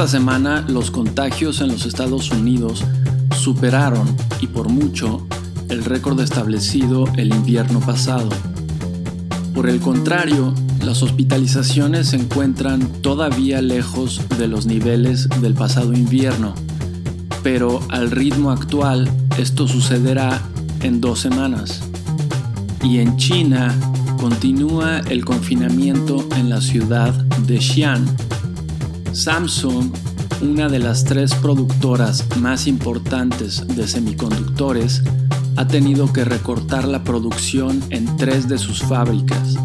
Esta semana los contagios en los Estados Unidos superaron, y por mucho, el récord establecido el invierno pasado. Por el contrario, las hospitalizaciones se encuentran todavía lejos de los niveles del pasado invierno, pero al ritmo actual esto sucederá en dos semanas. Y en China continúa el confinamiento en la ciudad de Xi'an. Samsung, una de las tres productoras más importantes de semiconductores, ha tenido que recortar la producción en tres de sus fábricas.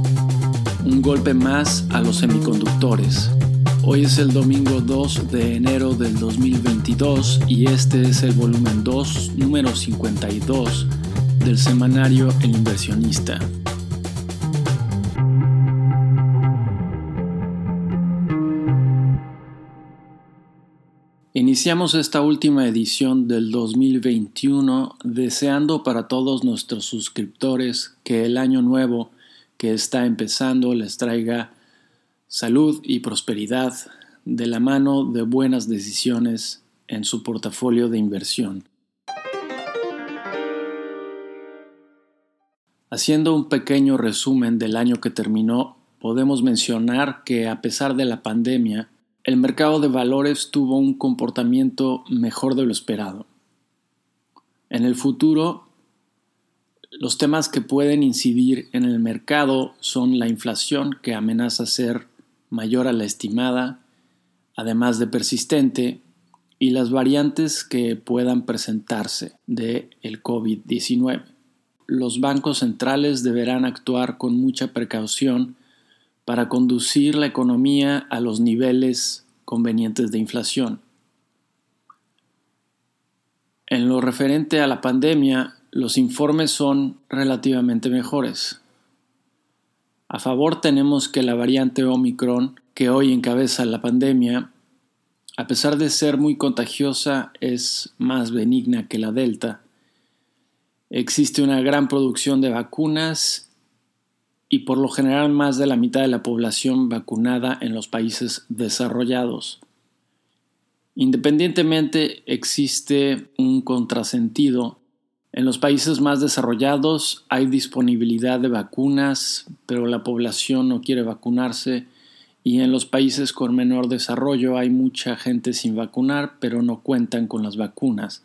Un golpe más a los semiconductores. Hoy es el domingo 2 de enero del 2022 y este es el volumen 2, número 52 del semanario El inversionista. Iniciamos esta última edición del 2021 deseando para todos nuestros suscriptores que el año nuevo que está empezando les traiga salud y prosperidad de la mano de buenas decisiones en su portafolio de inversión. Haciendo un pequeño resumen del año que terminó, podemos mencionar que a pesar de la pandemia, el mercado de valores tuvo un comportamiento mejor de lo esperado. En el futuro, los temas que pueden incidir en el mercado son la inflación, que amenaza ser mayor a la estimada, además de persistente, y las variantes que puedan presentarse de el COVID-19 los bancos centrales deberán actuar con mucha precaución para conducir la economía a los niveles convenientes de inflación. En lo referente a la pandemia, los informes son relativamente mejores. A favor tenemos que la variante Omicron, que hoy encabeza la pandemia, a pesar de ser muy contagiosa, es más benigna que la Delta Existe una gran producción de vacunas y por lo general más de la mitad de la población vacunada en los países desarrollados. Independientemente existe un contrasentido. En los países más desarrollados hay disponibilidad de vacunas, pero la población no quiere vacunarse y en los países con menor desarrollo hay mucha gente sin vacunar, pero no cuentan con las vacunas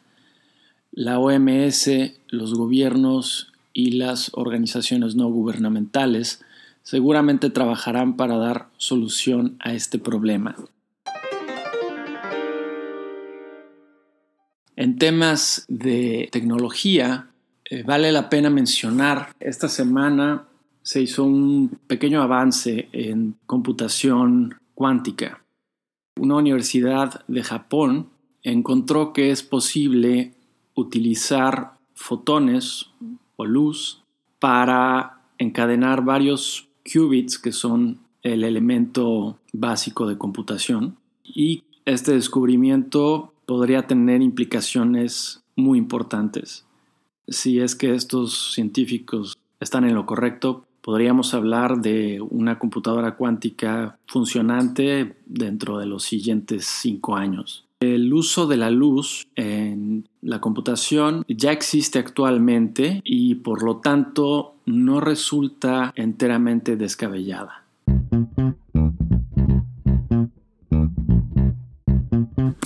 la OMS, los gobiernos y las organizaciones no gubernamentales seguramente trabajarán para dar solución a este problema. En temas de tecnología, eh, vale la pena mencionar, esta semana se hizo un pequeño avance en computación cuántica. Una universidad de Japón encontró que es posible utilizar fotones luz para encadenar varios qubits que son el elemento básico de computación y este descubrimiento podría tener implicaciones muy importantes. Si es que estos científicos están en lo correcto, podríamos hablar de una computadora cuántica funcionante dentro de los siguientes cinco años. El uso de la luz en la computación ya existe actualmente y por lo tanto no resulta enteramente descabellada.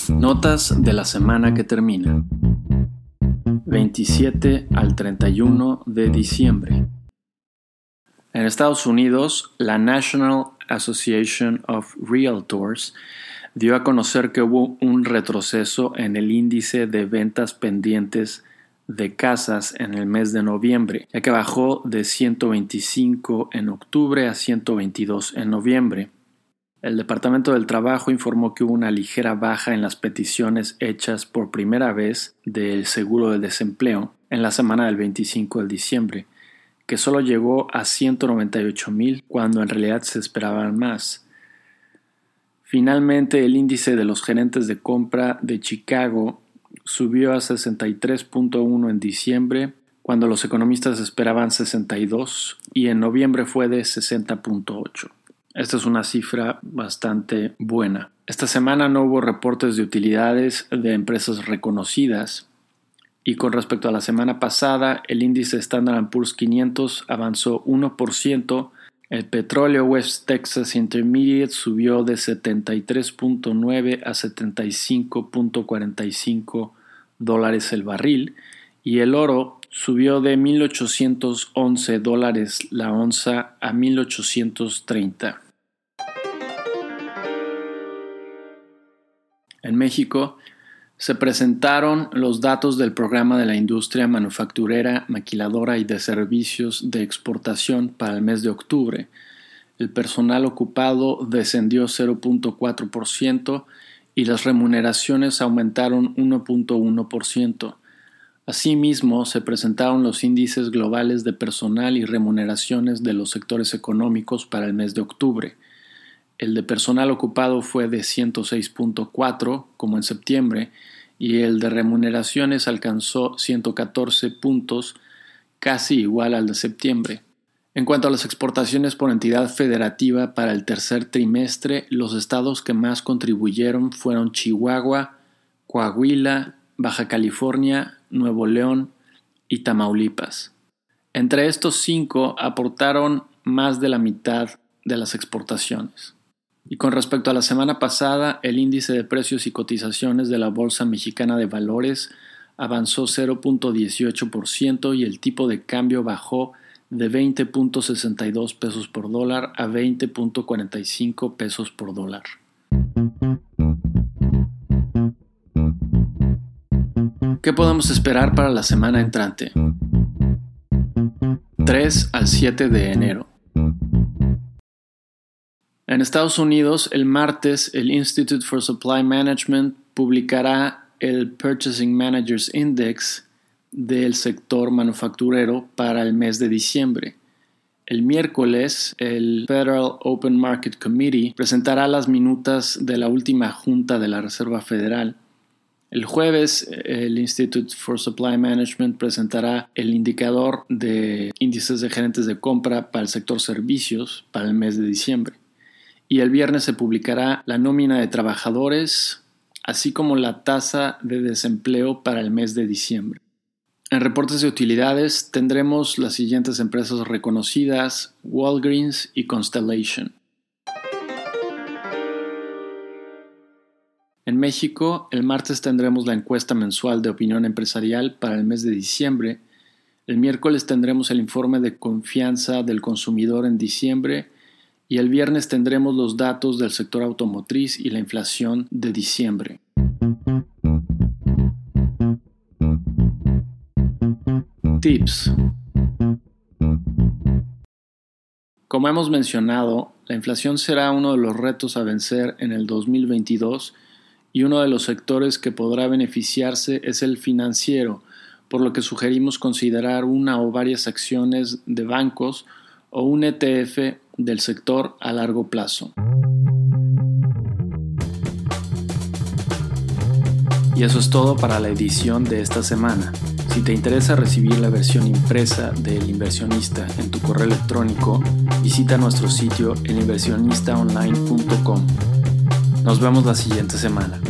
Notas de la semana que termina. 27 al 31 de diciembre. En Estados Unidos, la National Association of Realtors dio a conocer que hubo un retroceso en el índice de ventas pendientes de casas en el mes de noviembre, ya que bajó de 125 en octubre a 122 en noviembre. El Departamento del Trabajo informó que hubo una ligera baja en las peticiones hechas por primera vez del seguro de desempleo en la semana del 25 de diciembre, que solo llegó a 198 mil cuando en realidad se esperaban más. Finalmente, el índice de los gerentes de compra de Chicago subió a 63.1 en diciembre, cuando los economistas esperaban 62, y en noviembre fue de 60.8. Esta es una cifra bastante buena. Esta semana no hubo reportes de utilidades de empresas reconocidas y con respecto a la semana pasada el índice Standard Poor's 500 avanzó 1%, el petróleo West Texas Intermediate subió de 73.9 a 75.45 dólares el barril y el oro subió de 1.811 dólares la onza a 1.830. En México se presentaron los datos del programa de la industria manufacturera, maquiladora y de servicios de exportación para el mes de octubre. El personal ocupado descendió 0.4% y las remuneraciones aumentaron 1.1%. Asimismo, se presentaron los índices globales de personal y remuneraciones de los sectores económicos para el mes de octubre. El de personal ocupado fue de 106.4, como en septiembre, y el de remuneraciones alcanzó 114 puntos, casi igual al de septiembre. En cuanto a las exportaciones por entidad federativa para el tercer trimestre, los estados que más contribuyeron fueron Chihuahua, Coahuila, Baja California, Nuevo León y Tamaulipas. Entre estos cinco aportaron más de la mitad de las exportaciones. Y con respecto a la semana pasada, el índice de precios y cotizaciones de la Bolsa Mexicana de Valores avanzó 0.18% y el tipo de cambio bajó de 20.62 pesos por dólar a 20.45 pesos por dólar. ¿Qué podemos esperar para la semana entrante? 3 al 7 de enero. En Estados Unidos, el martes, el Institute for Supply Management publicará el Purchasing Managers Index del sector manufacturero para el mes de diciembre. El miércoles, el Federal Open Market Committee presentará las minutas de la última junta de la Reserva Federal el jueves, el Institute for Supply Management presentará el indicador de índices de gerentes de compra para el sector servicios para el mes de diciembre. Y el viernes se publicará la nómina de trabajadores, así como la tasa de desempleo para el mes de diciembre. En reportes de utilidades tendremos las siguientes empresas reconocidas, Walgreens y Constellation. En México, el martes tendremos la encuesta mensual de opinión empresarial para el mes de diciembre. El miércoles tendremos el informe de confianza del consumidor en diciembre y el viernes tendremos los datos del sector automotriz y la inflación de diciembre. Tips. Como hemos mencionado, la inflación será uno de los retos a vencer en el 2022 y uno de los sectores que podrá beneficiarse es el financiero, por lo que sugerimos considerar una o varias acciones de bancos o un ETF del sector a largo plazo. Y eso es todo para la edición de esta semana. Si te interesa recibir la versión impresa del inversionista en tu correo electrónico, visita nuestro sitio elinversionistaonline.com. Nos vemos la siguiente semana.